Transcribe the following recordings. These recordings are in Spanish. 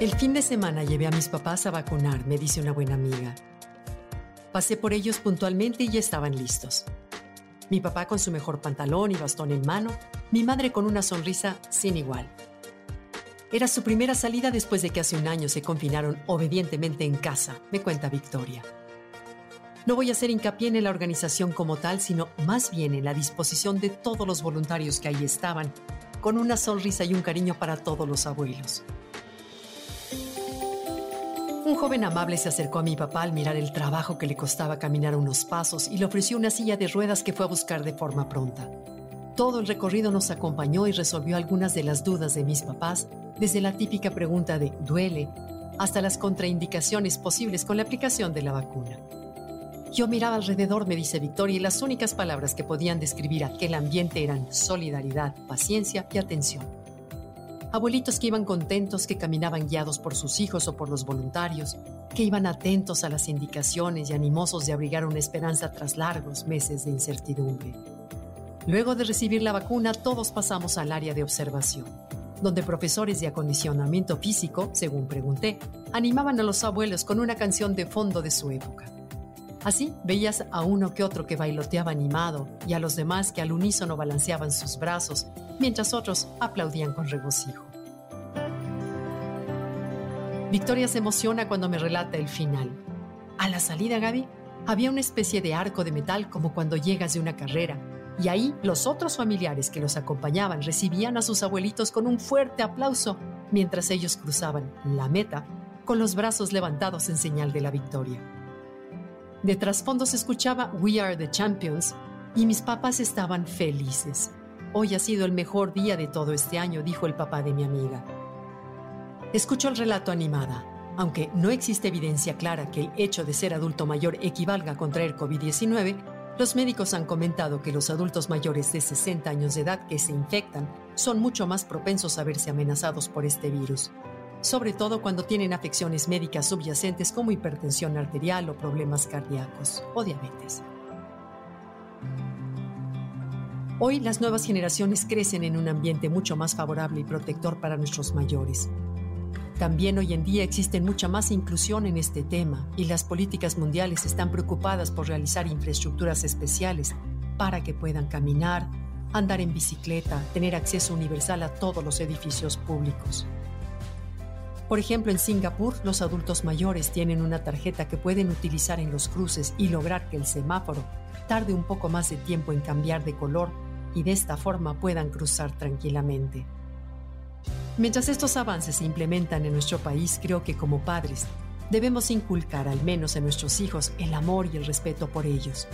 El fin de semana llevé a mis papás a vacunar, me dice una buena amiga. Pasé por ellos puntualmente y ya estaban listos. Mi papá con su mejor pantalón y bastón en mano, mi madre con una sonrisa sin igual. Era su primera salida después de que hace un año se confinaron obedientemente en casa, me cuenta Victoria. No voy a hacer hincapié en la organización como tal, sino más bien en la disposición de todos los voluntarios que ahí estaban, con una sonrisa y un cariño para todos los abuelos. Un joven amable se acercó a mi papá al mirar el trabajo que le costaba caminar unos pasos y le ofreció una silla de ruedas que fue a buscar de forma pronta. Todo el recorrido nos acompañó y resolvió algunas de las dudas de mis papás, desde la típica pregunta de ¿duele? hasta las contraindicaciones posibles con la aplicación de la vacuna. Yo miraba alrededor, me dice Victoria, y las únicas palabras que podían describir aquel ambiente eran solidaridad, paciencia y atención. Abuelitos que iban contentos, que caminaban guiados por sus hijos o por los voluntarios, que iban atentos a las indicaciones y animosos de abrigar una esperanza tras largos meses de incertidumbre. Luego de recibir la vacuna, todos pasamos al área de observación, donde profesores de acondicionamiento físico, según pregunté, animaban a los abuelos con una canción de fondo de su época. Así veías a uno que otro que bailoteaba animado y a los demás que al unísono balanceaban sus brazos, mientras otros aplaudían con regocijo. Victoria se emociona cuando me relata el final. A la salida, Gaby, había una especie de arco de metal como cuando llegas de una carrera, y ahí los otros familiares que los acompañaban recibían a sus abuelitos con un fuerte aplauso mientras ellos cruzaban la meta con los brazos levantados en señal de la victoria. De trasfondo se escuchaba We Are the Champions y mis papás estaban felices. Hoy ha sido el mejor día de todo este año, dijo el papá de mi amiga. Escucho el relato animada. Aunque no existe evidencia clara que el hecho de ser adulto mayor equivalga a contraer COVID-19, los médicos han comentado que los adultos mayores de 60 años de edad que se infectan son mucho más propensos a verse amenazados por este virus sobre todo cuando tienen afecciones médicas subyacentes como hipertensión arterial o problemas cardíacos o diabetes. Hoy las nuevas generaciones crecen en un ambiente mucho más favorable y protector para nuestros mayores. También hoy en día existe mucha más inclusión en este tema y las políticas mundiales están preocupadas por realizar infraestructuras especiales para que puedan caminar, andar en bicicleta, tener acceso universal a todos los edificios públicos. Por ejemplo, en Singapur, los adultos mayores tienen una tarjeta que pueden utilizar en los cruces y lograr que el semáforo tarde un poco más de tiempo en cambiar de color y de esta forma puedan cruzar tranquilamente. Mientras estos avances se implementan en nuestro país, creo que como padres debemos inculcar al menos en nuestros hijos el amor y el respeto por ellos,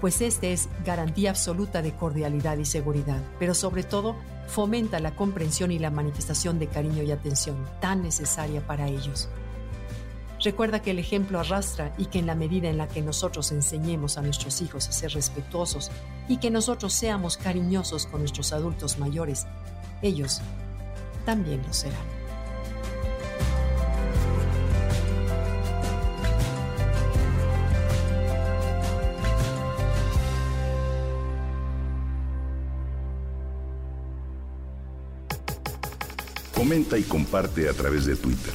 pues este es garantía absoluta de cordialidad y seguridad, pero sobre todo fomenta la comprensión y la manifestación de cariño y atención tan necesaria para ellos. Recuerda que el ejemplo arrastra y que en la medida en la que nosotros enseñemos a nuestros hijos a ser respetuosos y que nosotros seamos cariñosos con nuestros adultos mayores, ellos también lo serán. Comenta y comparte a través de Twitter.